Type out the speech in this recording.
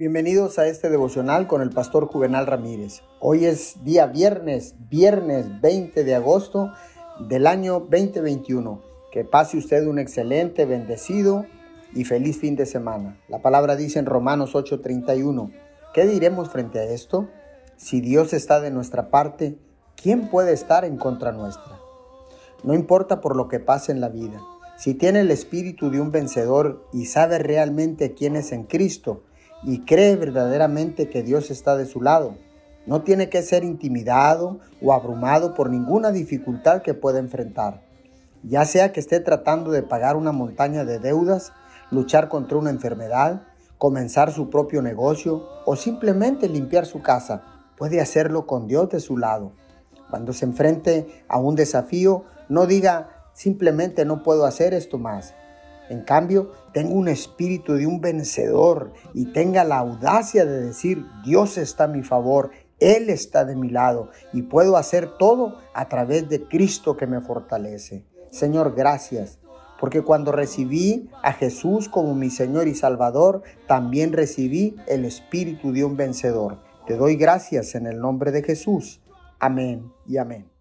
Bienvenidos a este devocional con el pastor Juvenal Ramírez. Hoy es día viernes, viernes 20 de agosto del año 2021. Que pase usted un excelente, bendecido y feliz fin de semana. La palabra dice en Romanos 8:31, ¿qué diremos frente a esto? Si Dios está de nuestra parte, ¿quién puede estar en contra nuestra? No importa por lo que pase en la vida. Si tiene el espíritu de un vencedor y sabe realmente quién es en Cristo y cree verdaderamente que Dios está de su lado, no tiene que ser intimidado o abrumado por ninguna dificultad que pueda enfrentar. Ya sea que esté tratando de pagar una montaña de deudas, luchar contra una enfermedad, comenzar su propio negocio o simplemente limpiar su casa, puede hacerlo con Dios de su lado. Cuando se enfrente a un desafío, no diga, Simplemente no puedo hacer esto más. En cambio, tengo un espíritu de un vencedor y tenga la audacia de decir, Dios está a mi favor, Él está de mi lado y puedo hacer todo a través de Cristo que me fortalece. Señor, gracias. Porque cuando recibí a Jesús como mi Señor y Salvador, también recibí el espíritu de un vencedor. Te doy gracias en el nombre de Jesús. Amén y amén.